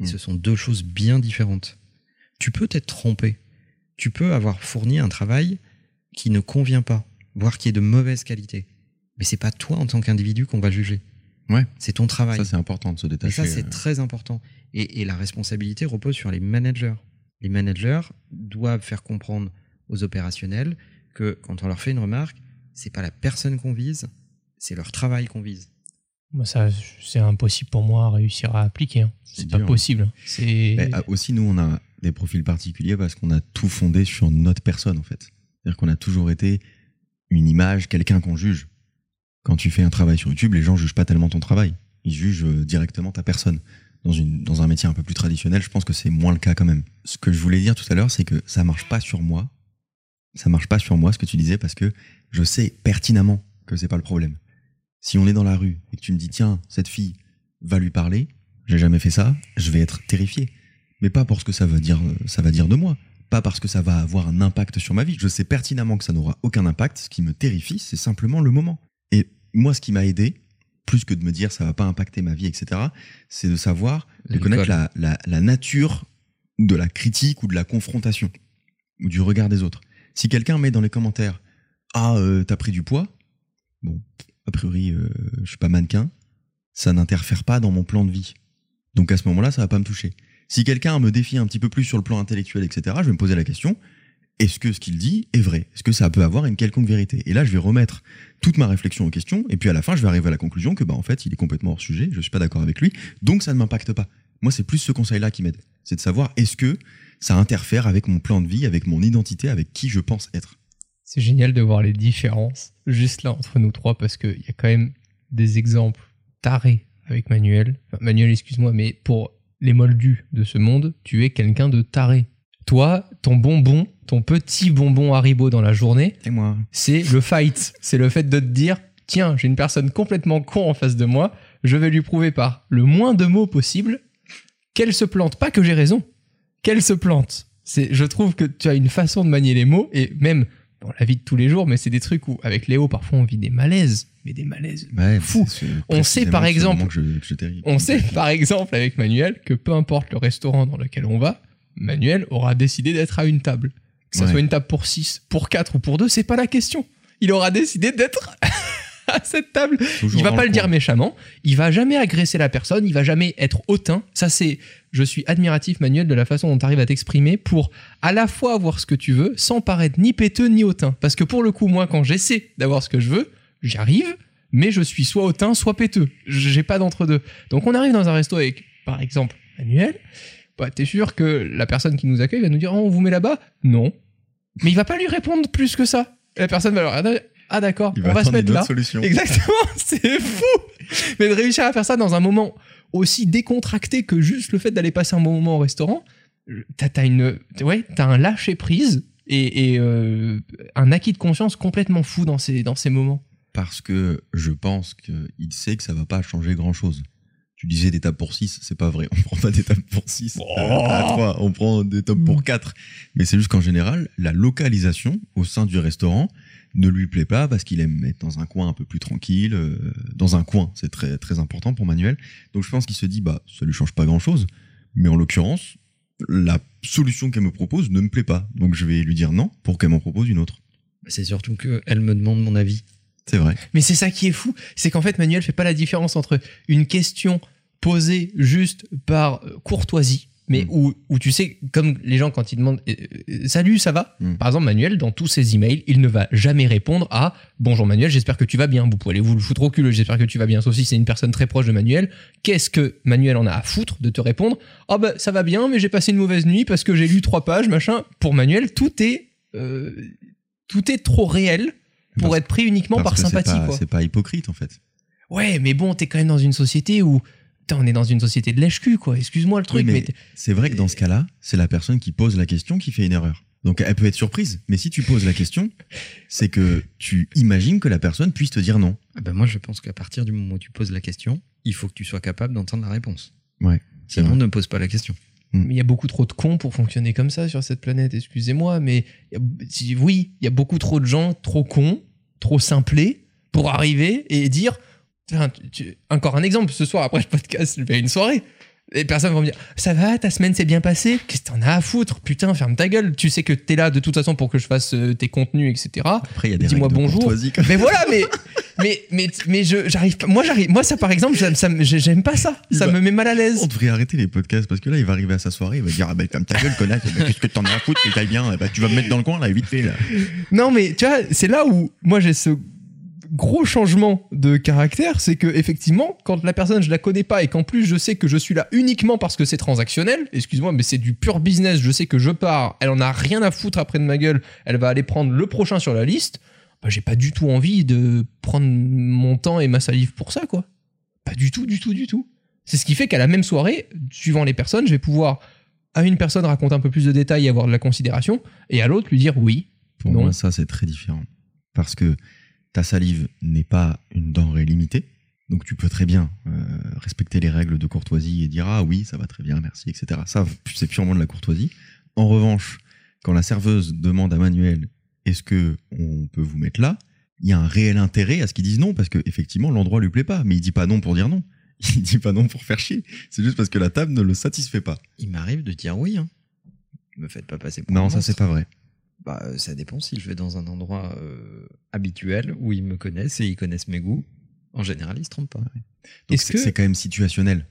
Et hmm. ce sont deux choses bien différentes. Tu peux t'être trompé. Tu peux avoir fourni un travail qui ne convient pas, voire qui est de mauvaise qualité. Mais c'est pas toi en tant qu'individu qu'on va juger. Ouais. C'est ton travail. Ça, c'est important de se détacher. Et ça, c'est euh. très important. Et, et la responsabilité repose sur les managers. Les managers doivent faire comprendre aux opérationnels que quand on leur fait une remarque, c'est pas la personne qu'on vise, c'est leur travail qu'on vise. Moi, ça, c'est impossible pour moi à réussir à appliquer. Hein. C'est pas possible. C'est ah, aussi nous, on a des profils particuliers parce qu'on a tout fondé sur notre personne en fait. C'est-à-dire qu'on a toujours été une image, quelqu'un qu'on juge. Quand tu fais un travail sur YouTube, les gens jugent pas tellement ton travail, ils jugent euh, directement ta personne. Dans, une, dans un métier un peu plus traditionnel, je pense que c'est moins le cas quand même. Ce que je voulais dire tout à l'heure, c'est que ça marche pas sur moi. Ça marche pas sur moi, ce que tu disais, parce que je sais pertinemment que c'est pas le problème. Si on est dans la rue et que tu me dis, tiens, cette fille va lui parler, j'ai jamais fait ça, je vais être terrifié. Mais pas parce que ça va dire, ça va dire de moi. Pas parce que ça va avoir un impact sur ma vie. Je sais pertinemment que ça n'aura aucun impact. Ce qui me terrifie, c'est simplement le moment. Et moi, ce qui m'a aidé, plus que de me dire ça va pas impacter ma vie, etc., c'est de savoir, de connaître la, la, nature de la critique ou de la confrontation ou du regard des autres. Si quelqu'un met dans les commentaires ah euh, t'as pris du poids, bon a priori, euh, je suis pas mannequin, ça n'interfère pas dans mon plan de vie. Donc à ce moment-là, ça va pas me toucher. Si quelqu'un me défie un petit peu plus sur le plan intellectuel, etc., je vais me poser la question est-ce que ce qu'il dit est vrai? Est-ce que ça peut avoir une quelconque vérité? Et là, je vais remettre toute ma réflexion aux questions, et puis à la fin, je vais arriver à la conclusion que, bah, en fait, il est complètement hors sujet, je suis pas d'accord avec lui, donc ça ne m'impacte pas. Moi, c'est plus ce conseil-là qui m'aide. C'est de savoir est-ce que ça interfère avec mon plan de vie, avec mon identité, avec qui je pense être? C'est génial de voir les différences juste là entre nous trois parce qu'il y a quand même des exemples tarés avec Manuel. Manuel, excuse-moi, mais pour les moldus de ce monde, tu es quelqu'un de taré. Toi, ton bonbon, ton petit bonbon Haribo dans la journée, Et moi c'est le fight. C'est le fait de te dire, tiens, j'ai une personne complètement con en face de moi, je vais lui prouver par le moins de mots possible qu'elle se plante. Pas que j'ai raison, qu'elle se plante. C'est, je trouve que tu as une façon de manier les mots, et même dans la vie de tous les jours, mais c'est des trucs où, avec Léo, parfois on vit des malaises, mais des malaises Ouais, Fou. c'est- c'est On sait, par exemple- je- je On sait par exemple avec Manuel que peu importe le restaurant dans lequel on va, Manuel aura décidé d'être à une table. Que ça Ouais. soit une table pour 6, pour 4 ou pour 2, c'est pas la question. Il aura décidé d'être à cette table. Toujours il va pas le dire méchamment, il va jamais agresser la personne, il va jamais être hautain. Ça c'est je suis admiratif Manuel de la façon dont tu arrives à t'exprimer pour à la fois avoir ce que tu veux sans paraître ni péteux ni hautain parce que pour le coup moi quand j'essaie d'avoir ce que je veux, j'y arrive mais je suis soit hautain soit péteux. J'ai pas d'entre deux. Donc on arrive dans un resto avec par exemple Manuel, bah t'es sûr que la personne qui nous accueille va nous dire oh, on vous met là-bas? Non. Mais il va pas lui répondre plus que ça. La personne va leur dire ah d'accord, on va se mettre là. solution. Exactement, c'est fou. Mais de réussir à faire ça dans un moment aussi décontracté que juste le fait d'aller passer un bon moment au restaurant, t'as as une, ouais, t'as un lâcher prise et, et, euh, un acquis de conscience complètement fou dans ces dans ces moments. Parce que je pense qu'il sait que ça va pas changer grand chose. Tu disais des tables pour 6, c'est pas vrai. On prend pas des tables pour 6 Oh. à 3, on prend des tables pour 4. Mais c'est juste qu'en général, la localisation au sein du restaurant ne lui plaît pas parce qu'il aime être dans un coin un peu plus tranquille, euh, dans un coin, c'est très très important pour Manuel. Donc je pense qu'il se dit bah ça lui change pas grand chose, mais en l'occurrence la solution qu'elle me propose ne me plaît pas, donc je vais lui dire non pour qu'elle m'en propose une autre. C'est surtout qu'elle me demande mon avis. C'est vrai. Mais c'est ça qui est fou, c'est qu'en fait Manuel fait pas la différence entre une question posée juste par euh, courtoisie, mais Mm. où, où tu sais, comme les gens quand ils demandent euh, euh, Salut, ça va Mm. Par exemple, Manuel, dans tous ses emails, il ne va jamais répondre à Bonjour Manuel, j'espère que tu vas bien. Vous pouvez aller vous le foutre au cul, j'espère que tu vas bien. Sauf si c'est une personne très proche de Manuel. Qu'est-ce que Manuel en a à foutre de te répondre Ah bah ça va bien, mais j'ai passé une mauvaise nuit parce que j'ai lu trois pages, machin. Pour Manuel, tout est, euh, tout est trop réel pour Parce- être pris uniquement par que c'est sympathie. pas- pas hypocrite en fait. Ouais, mais bon, t'es quand même dans une société où. Putain, on est dans une société de lèche-cul, quoi. Excuse-moi le truc, Oui, mais C'est vrai que dans ce cas-là, c'est la personne qui pose la question qui fait une erreur. Donc elle peut être surprise, mais si tu poses la question, c'est que tu imagines que la personne puisse te dire non. Ah ben moi, je pense qu'à partir du moment où tu poses la question, il faut que tu sois capable d'entendre la réponse. Ouais, c'est Sinon, ne pose pas la question. Mais il y a beaucoup trop de cons pour fonctionner comme ça sur cette planète, excusez-moi, mais il y a- si- oui, il y a beaucoup trop de gens trop cons, trop simplés pour arriver et dire. Enfin, tu- tu- encore un exemple, ce soir après le podcast, je vais à une soirée. Les personnes vont me dire Ça va, ta semaine s'est bien passée? Qu'est-ce que t'en as à foutre? Putain, ferme ta gueule. Tu sais que t'es là de toute façon pour que je fasse euh, tes contenus, etc. Après, il y a des Dis-moi bonjour. Mais voilà, mais mais mais mais je j'arrive pas. Moi j'arrive. Moi ça par exemple, ça, ça me- j'aime pas ça. Ça va- me met mal à l'aise. On devrait arrêter les podcasts parce que là, il va arriver à sa soirée, il va dire Ah bah, ferme ta gueule, connasse, bah, qu'est-ce que t'en as à foutre, que t'ailles bien, bah, tu vas me mettre dans le coin là, vite fait là. Non, mais tu vois, c'est là où moi j'ai ce gros changement de caractère, c'est que effectivement, quand la personne je la connais pas et qu'en plus je sais que je suis là uniquement parce que c'est transactionnel, excuse-moi, mais c'est du pur business. Je sais que je pars, elle en a rien à foutre après de ma gueule, elle va aller prendre le prochain sur la liste. Bah, j'ai pas du tout envie de prendre mon temps et ma salive pour ça, quoi. Pas du tout, du tout, du tout. C'est ce qui fait qu'à la même soirée, suivant les personnes, je vais pouvoir à une personne raconter un peu plus de détails et avoir de la considération, et à l'autre lui dire oui, Pour Non. moi, ça, c'est très différent. Parce que ta salive n'est pas une denrée limitée. Donc, tu peux très bien euh, respecter les règles de courtoisie et dire Ah oui, ça va très bien, merci, etc. Ça, c'est purement de la courtoisie. En revanche, quand la serveuse demande à Manuel Est-ce que on peut vous mettre là? Il y a un réel intérêt à ce qu'ils disent non, parce que effectivement l'endroit lui plaît pas. Mais il dit pas non pour dire non. Il dit pas non pour faire chier. C'est juste parce que la table ne le satisfait pas. Il m'arrive de dire oui. Hein. Me faites pas passer pour un Non, ça, c'est pas vrai. Bah, euh, ça dépend si je vais dans un endroit euh, habituel où ils me connaissent et ils connaissent mes goûts. En général, ils se trompent pas. Donc, c'est que- quand même situationnel.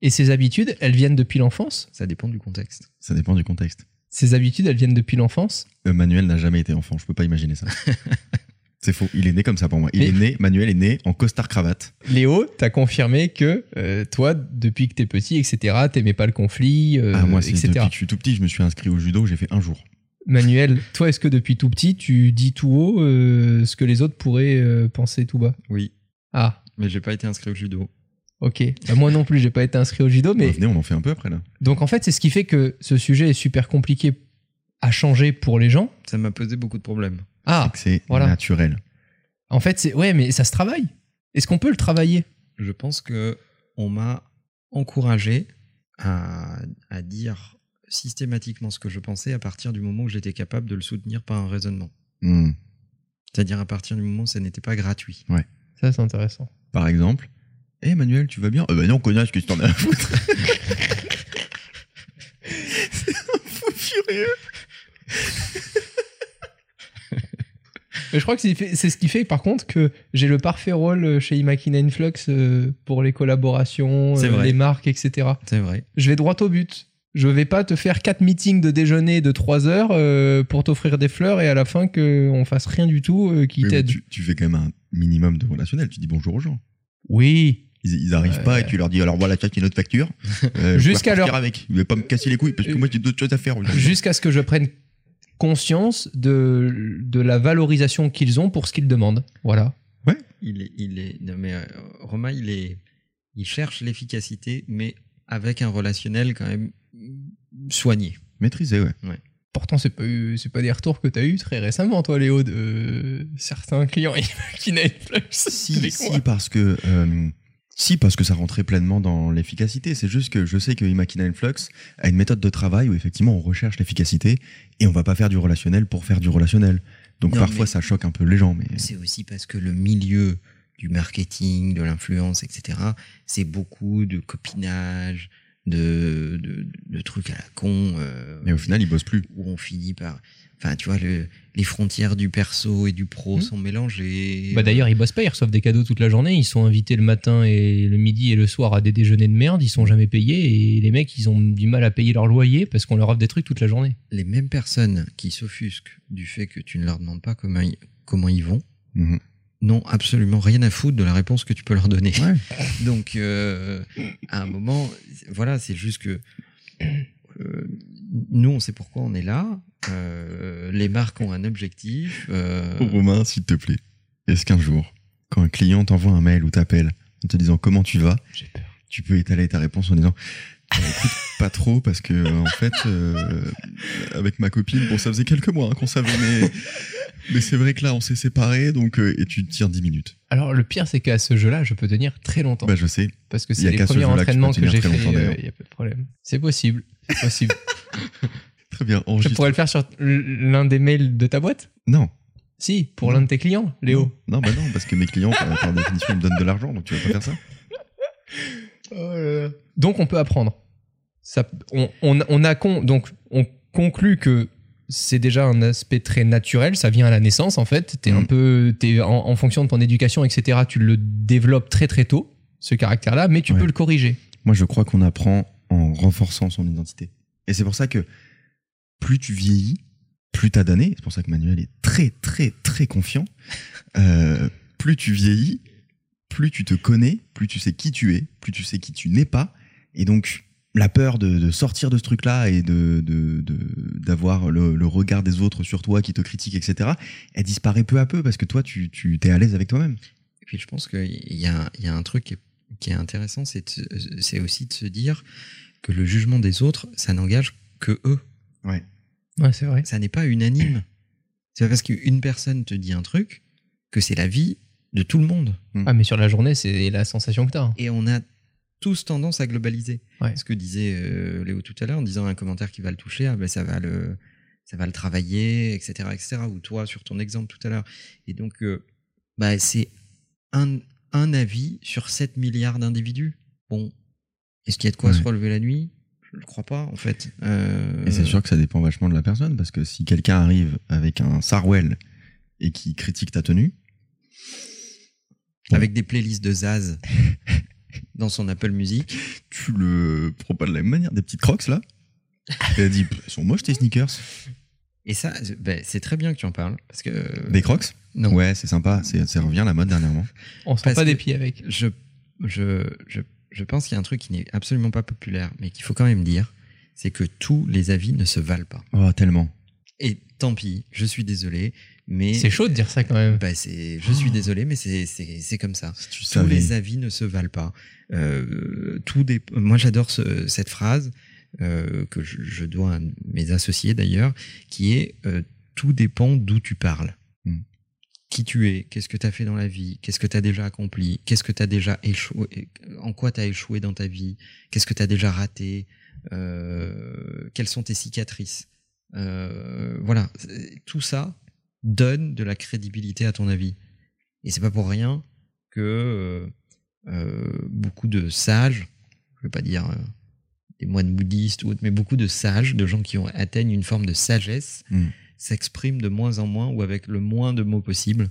Et ces habitudes, elles viennent depuis l'enfance? Ça dépend du contexte. Ça dépend du contexte. Ces habitudes, elles viennent depuis l'enfance? Euh, Manuel n'a jamais été enfant, je peux pas imaginer ça. c'est faux, il est né comme ça pour moi. Il Mais- est né, Manuel est né en costard cravate. Léo, t'as confirmé que euh, toi, depuis que t'es petit, etc., t'aimais pas le conflit, euh, ah, moi, etc. depuis que je suis tout petit, je me suis inscrit au judo, j'ai fait un jour. Manuel, toi, est-ce que depuis tout petit, tu dis tout haut euh, ce que les autres pourraient euh, penser tout bas? Oui. Ah, Mais j'ai pas été inscrit au judo. Ok. Bah, moi non plus, j'ai pas été inscrit au judo, mais Venez, on en fait un peu après là. donc en fait, c'est ce qui fait que ce sujet est super compliqué à changer pour les gens. Ça m'a posé beaucoup de problèmes. Ah, C'est que c'est voilà. naturel. en fait, c'est ouais, mais ça se travaille. Est-ce qu'on peut le travailler? Je pense que on m'a encouragé à, à dire systématiquement ce que je pensais à partir du moment où j'étais capable de le soutenir par un raisonnement. Hmm. C'est-à-dire à partir du moment où ça n'était pas gratuit. Ça, c'est intéressant. Par exemple, Eh Emmanuel, tu vas bien? Euh, Bah non, connasse, qu'est-ce que t'en as à foutre? C'est un fou furieux. Mais je crois que c'est ce qui fait, par contre, que j'ai le parfait rôle chez Imakina Influx euh, pour les collaborations, euh, les marques, etc. C'est vrai. Je vais droit au but. Je vais pas te faire quatre meetings de déjeuner de 3 heures euh, pour t'offrir des fleurs et à la fin qu'on fasse rien du tout euh, qui Oui, t'aide. tu, tu fais quand même un minimum de relationnel. Tu dis bonjour aux gens. Oui. Ils, ils arrivent Ouais. pas et tu leur dis alors voilà, ça c'est notre facture. Euh, je Jusqu'à leur- avec. Vous vais pas me casser les couilles parce que moi j'ai d'autres choses à faire. Jusqu'à ce que je prenne conscience de, de la valorisation qu'ils ont pour ce qu'ils demandent. Voilà. Il est, il est, non mais euh, Romain, il est, il cherche l'efficacité, mais avec un relationnel quand même soigné. Maîtriser, ouais. Pourtant, c'est pas, pas des retours que tu as eu très récemment, toi, Léo, de euh, certains clients Influx. Si, avec si moi. parce que euh, si parce que ça rentrait pleinement dans l'efficacité. C'est juste que je sais que Imakina Influx a une méthode de travail où effectivement on recherche l'efficacité et on va pas faire du relationnel pour faire du relationnel. Donc Non, parfois ça choque un peu les gens, mais C'est aussi parce que le milieu du marketing, de l'influence, etc., c'est beaucoup de copinage, de, de, de trucs à la con. euh, mais au final ils bossent plus. où on finit par. Enfin, tu vois, le, les frontières du perso et du pro Hmm. sont mélangées. Bah d'ailleurs, ils bossent pas, ils reçoivent des cadeaux toute la journée. Ils sont invités le matin et le midi et le soir à des déjeuners de merde. Ils sont jamais payés et les mecs, ils ont du mal à payer leur loyer parce qu'on leur offre des trucs toute la journée. les mêmes personnes qui s'offusquent du fait que tu ne leur demandes pas comment ils, comment ils vont Mhm. N'ont absolument rien à foutre de la réponse que tu peux leur donner. Ouais. Donc, euh, à un moment, voilà, c'est juste que euh, nous, on sait pourquoi on est là. Euh, les marques ont un objectif. euh, Romain, s'il te plaît, est-ce qu'un jour, quand un client t'envoie un mail ou t'appelle en te disant comment tu vas, J'ai peur. tu peux étaler ta réponse en disant écoute, pas trop parce que euh, en fait euh, avec ma copine bon ça faisait quelques mois hein, qu'on savait mais mais c'est vrai que là on s'est séparés donc euh, et tu tiens 10 minutes Alors le pire, c'est qu'à ce jeu-là, je peux tenir très longtemps bah je sais parce que c'est les premiers que entraînements que, tenir j'ai fait. Il y a pas de problème. C'est possible. C'est possible. très bien je pourrais le faire sur l'un des mails de ta boîte? non Si, pour l'un de tes clients, Léo. non, non bah non parce que mes clients par, par définition ils me donnent de l'argent donc tu vas pas faire ça Donc on peut apprendre. Ça, on, on, on a con, donc on conclut que c'est déjà un aspect très naturel, ça vient à la naissance en fait. T'es un Mhm. peu, t'es en, en fonction de ton éducation, etc. Tu le développes très très tôt, ce caractère-là, mais tu Ouais. peux le corriger. moi je crois qu'on apprend en renforçant son identité et c'est pour ça que plus tu vieillis plus t'as d'années c'est pour ça que Manuel est très très très confiant euh, plus tu vieillis plus tu te connais, plus tu sais qui tu es, plus tu sais qui tu n'es pas. Et donc, la peur de, de sortir de ce truc-là et de de- de- d'avoir le, le regard des autres sur toi qui te critiquent, etc., elle disparaît peu à peu parce que toi, tu, tu es à l'aise avec toi-même. Et puis je pense qu'il y a, il y a un truc qui est, qui est intéressant, c'est aussi de se dire que le jugement des autres, ça n'engage que eux. Ouais, c'est vrai. Ça n'est pas unanime. C'est pas parce qu'une personne te dit un truc que c'est la vie de tout le monde. Ah, mais sur la journée, c'est la sensation que t'as. hein. Et on a tous tendance à globaliser. Ouais. Ce que disait euh, Léo tout à l'heure en disant un commentaire qui va le toucher, ah ben ça va le, ça va le travailler, etc., etc. Ou toi sur ton exemple tout à l'heure. Et donc, euh, bah, c'est un, un avis sur 7 milliards d'individus. Bon, est-ce qu'il y a de quoi Ouais. se relever la nuit? Je ne crois pas, en fait. Euh, Et c'est sûr que ça dépend vachement de la personne parce que si quelqu'un arrive avec un Sarwell et qui critique ta tenue, Avec des playlists de Zaz dans son Apple Music. tu le prends pas de la même manière. Des petites crocs là Et elle dit, elles sont moches tes sneakers. Et ça, ben, c'est très bien que tu en parles. Parce que. Des crocs Non. Ouais, c'est sympa. C'est- Ça revient à la mode dernièrement. On Parce pas des pieds avec. je, je, je, je pense qu'il y a un truc qui n'est absolument pas populaire, mais qu'il faut quand même dire, c'est que tous les avis ne se valent pas. Oh, tellement. Et tant pis, je suis désolé, mais C'est chaud de dire ça quand même. bah, c'est, je suis désolé, mais c'est, comme ça. Si tu Tous savais. les avis ne se valent pas. Euh, tout dé- Moi, j'adore ce- cette phrase euh, que je, je dois à mes associés d'ailleurs, qui est euh, tout dépend d'où tu parles. Hmm. Qui tu es, qu'est-ce que tu as fait dans la vie, qu'est-ce que tu as déjà accompli, qu'est-ce que tu as déjà échoué, en quoi tu as échoué dans ta vie, qu'est-ce que tu as déjà raté, quelles sont tes cicatrices. Voilà, tout ça donne de la crédibilité à ton avis? Et c'est pas pour rien que euh, euh, beaucoup de sages, je veux pas dire euh, des moines bouddhistes ou autres, mais beaucoup de sages, de gens qui ont atteignent une forme de sagesse, Mm. s'expriment de moins en moins ou avec le moins de mots possible,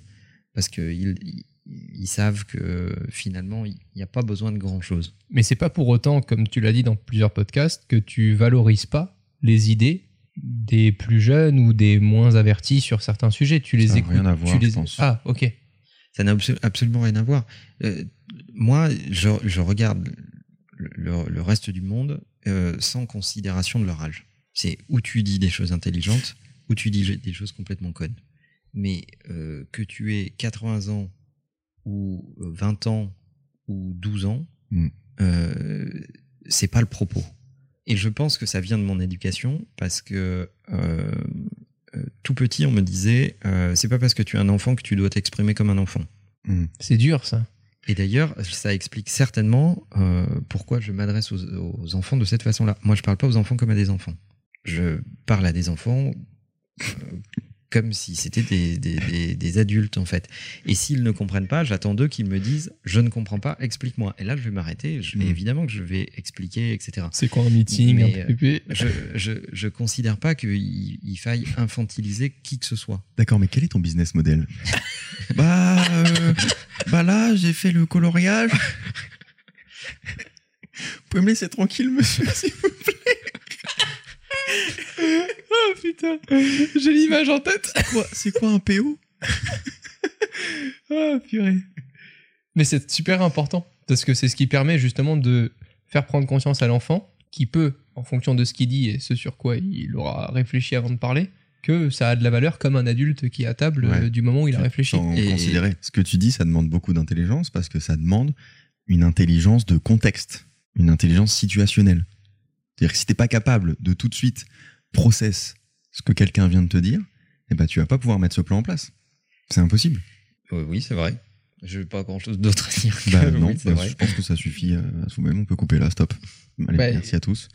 parce qu'ils ils, ils savent que finalement il n'y a pas besoin de grand chose. Mais c'est pas pour autant, comme tu l'as dit dans plusieurs podcasts, que tu valorises pas les idées des plus jeunes ou des moins avertis sur certains sujets. Tu les Ça écoutes. rien à voir, tu les... je pense. Ah, ok. Ça n'a absolu- absolument rien à voir. Euh, moi, je, je regarde le, le- le reste du monde euh, sans considération de leur âge. C'est où tu dis des choses intelligentes, où tu dis des choses complètement connes. Mais euh, que tu aies 80 ans ou euh, 20 ans ou 12 ans, Mm. euh, c'est pas le propos. Et je pense que ça vient de mon éducation parce que euh, euh, tout petit, on me disait euh, c'est pas parce que tu es un enfant que tu dois t'exprimer comme un enfant. Hmm. C'est dur, ça. Et d'ailleurs, ça explique certainement euh, pourquoi je m'adresse aux, aux enfants de cette façon-là. Moi, je parle pas aux enfants comme à des enfants. Je parle à des enfants euh, comme si c'était des, des, des- des adultes, en fait. Et s'ils ne comprennent pas, j'attends d'eux qu'ils me disent je ne comprends pas, explique-moi. Et là, je vais m'arrêter. Je- Mm. Évidemment que je vais expliquer, etc. C'est quoi un meeting Mais, un PP Je, je, je considère pas qu'il il faille infantiliser qui que ce soit. D'accord, mais quel est ton business model? Bah, euh, bah là, j'ai fait le coloriage. Vous pouvez me laisser tranquille, monsieur, s'il vous plaît? Oh putain, j'ai l'image en tête. C'est quoi, c'est quoi un PO Ah purée. Mais c'est super important parce que c'est ce qui permet justement de faire prendre conscience à l'enfant qui peut, en fonction de ce qu'il dit et ce sur quoi il aura réfléchi avant de parler, que ça a de la valeur comme un adulte qui est à table Ouais. euh, du moment où il a réfléchi. Sans Et- considérer. Ce que tu dis, ça demande beaucoup d'intelligence parce que ça demande une intelligence de contexte, une intelligence situationnelle. C'est-à-dire que si t'es pas capable de tout de suite process ce que quelqu'un vient de te dire, eh ben tu vas pas pouvoir mettre ce plan en place. C'est impossible. Oui, oui, c'est vrai. Je n'ai pas grand-chose d'autre à dire. que Bah non, bah, vrai. je pense que ça suffit euh, à soi-même. On peut couper là, stop. Allez, Bah, merci à tous.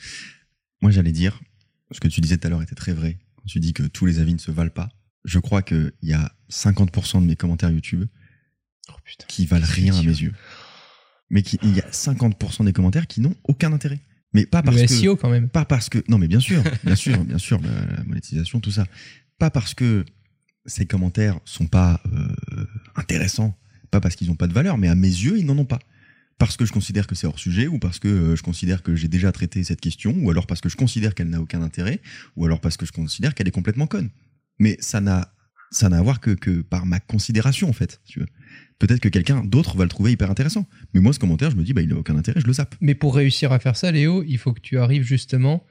Moi, j'allais dire, ce que tu disais tout à l'heure était très vrai. Quand tu dis que tous les avis ne se valent pas, je crois qu'il y a 50% de mes commentaires YouTube Oh putain. qui valent rien à mes yeux. Mais il y a 50% des commentaires qui n'ont aucun intérêt. Mais pas parce Le que SEO quand même. pas parce que non mais bien sûr bien sûr bien sûr la, la monétisation tout ça. Pas parce que ces commentaires sont pas euh, intéressants pas parce qu'ils ont pas de valeur mais à mes yeux ils n'en ont pas. Parce que je considère que c'est hors sujet ou parce que euh, je considère que j'ai déjà traité cette question ou alors parce que je considère qu'elle n'a aucun intérêt ou alors parce que je considère qu'elle est complètement conne. Mais ça n'a ça n'a à voir que, que par ma considération en fait tu peut-être que quelqu'un d'autre va le trouver hyper intéressant mais moi ce commentaire je me dis bah il a aucun intérêt je le zappe Mais pour réussir à faire ça, Léo, il faut que tu arrives justement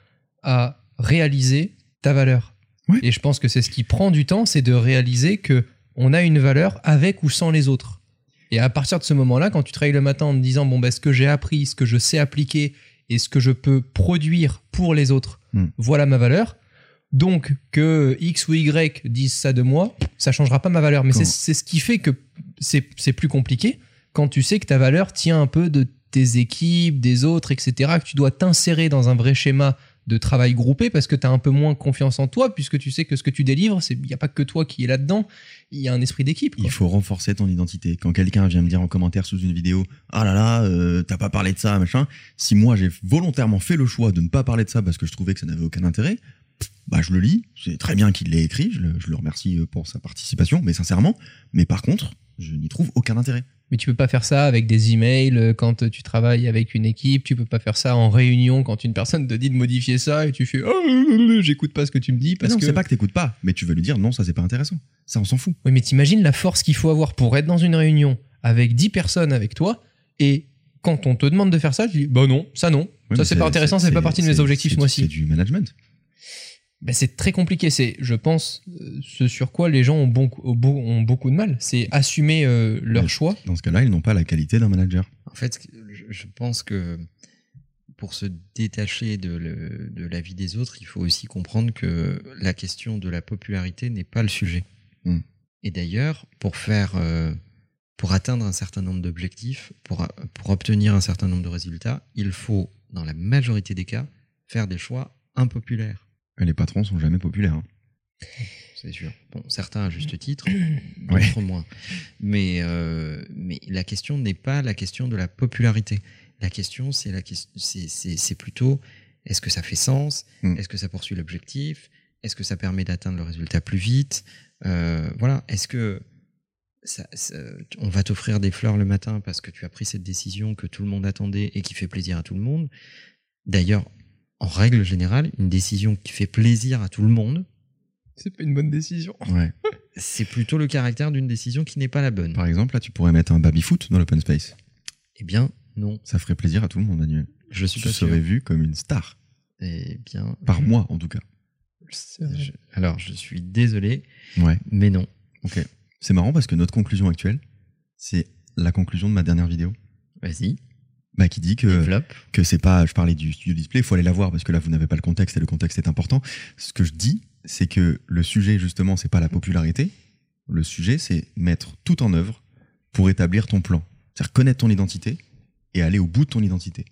à réaliser ta valeur. Ouais. Et je pense que c'est ce qui prend du temps, c'est de réaliser que on a une valeur avec ou sans les autres. Et à partir de ce moment-là, quand tu travailles le matin en te disant bon ben ce que j'ai appris, ce que je sais appliquer et ce que je peux produire pour les autres, Hmm. voilà ma valeur. Donc que X ou Y disent ça de moi, ça changera pas ma valeur. Mais c'est ce qui fait que c'est plus compliqué quand tu sais que ta valeur tient un peu de tes équipes, des autres, etc., que tu dois t'insérer dans un vrai schéma de travail groupé parce que tu as un peu moins confiance en toi puisque tu sais que ce que tu délivres, il n'y a pas que toi qui est là-dedans, il y a un esprit d'équipe. Il faut renforcer ton identité. Quand quelqu'un vient me dire en commentaire sous une vidéo, ah là là, euh, t'as pas parlé de ça, machin. Si moi j'ai volontairement fait le choix de ne pas parler de ça parce que je trouvais que ça n'avait aucun intérêt, bah je le lis. C'est très bien qu'il l'ait écrit. Je le, je le remercie euh, pour sa participation, mais sincèrement. Mais par contre, je n'y trouve aucun intérêt. Mais tu peux pas faire ça avec des emails euh, quand tu travailles avec une équipe, tu peux pas faire ça en réunion quand une personne te dit de modifier ça et tu fais oh, j'écoute pas ce que tu me dis Mais parce non, que c'est pas que t'écoutes pas, mais tu veux lui dire non, ça c'est pas intéressant. Ça on s'en fout. Oui, mais t'imagines la force qu'il faut avoir pour être dans une réunion avec 10 personnes avec toi et quand on te demande de faire ça, tu dis bah non, ça non, ça mais c'est pas intéressant, c'est pas partie de mes objectifs ce mois-ci. C'est du management. Ben, c'est très compliqué. C'est, je pense, euh, ce sur quoi les gens ont, bon, ont beaucoup de mal. C'est assumer euh, leur choix. Dans ce cas-là, ils n'ont pas la qualité d'un manager. En fait, je pense que pour se détacher de, de la vie des autres, il faut aussi comprendre que la question de la popularité n'est pas le sujet. Hmm. Et d'ailleurs, pour faire, euh, pour atteindre un certain nombre d'objectifs, pour, pour obtenir un certain nombre de résultats, il faut, dans la majorité des cas, faire des choix impopulaires. Les patrons sont jamais populaires. Hein. C'est sûr. Bon, certains à juste titre, d'autres moins. Mais, euh, mais la question n'est pas la question de la popularité. La question, c'est la c'est plutôt est-ce que ça fait sens? Hmm. Est-ce que ça poursuit l'objectif? Est-ce que ça permet d'atteindre le résultat plus vite? Euh, Voilà. Est-ce que ça, on va t'offrir des fleurs le matin parce que tu as pris cette décision que tout le monde attendait et qui fait plaisir à tout le monde? D'ailleurs, en règle générale, une décision qui fait plaisir à tout le monde. C'est pas une bonne décision. Ouais. c'est plutôt le caractère d'une décision qui n'est pas la bonne. Par exemple, là, tu pourrais mettre un baby-foot dans l'open space. Eh bien, non. Ça ferait plaisir à tout le monde, Manuel. Je suis tu serais vu comme une star. Eh bien. Par moi, en tout cas. alors, je suis désolé. Ouais. Mais non. Ok. C'est marrant parce que notre conclusion actuelle, c'est la conclusion de ma dernière vidéo. Vas-y. Bah, qui dit que, que c'est pas, je parlais du studio display, il faut aller la voir parce que là vous n'avez pas le contexte et le contexte est important. Ce que je dis, c'est que le sujet justement, c'est pas la popularité. Le sujet, c'est mettre tout en œuvre pour établir ton plan. C'est-à-dire connaître ton identité et aller au bout de ton identité.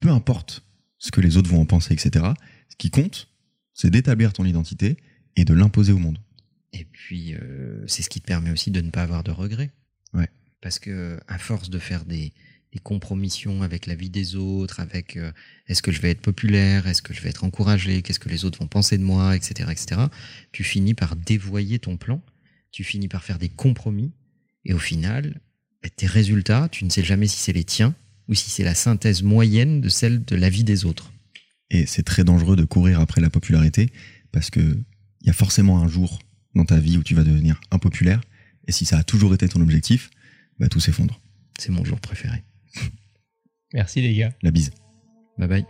Peu importe ce que les autres vont en penser, etc. Ce qui compte, c'est d'établir ton identité et de l'imposer au monde. Et puis, euh, c'est ce qui te permet aussi de ne pas avoir de regrets. Ouais. Parce que, à force de faire des, des compromissions avec la vie des autres, avec euh, est-ce que je vais être populaire, est-ce que je vais être encouragé, qu'est-ce que les autres vont penser de moi, etc., etc. Tu finis par dévoyer ton plan, tu finis par faire des compromis, et au final, bah, tes résultats, tu ne sais jamais si c'est les tiens ou si c'est la synthèse moyenne de celle de la vie des autres. Et c'est très dangereux de courir après la popularité parce que il y a forcément un jour dans ta vie où tu vas devenir impopulaire, et si ça a toujours été ton objectif, bah, tout s'effondre. C'est mon jour préféré. Merci les gars. La bise. Bye bye.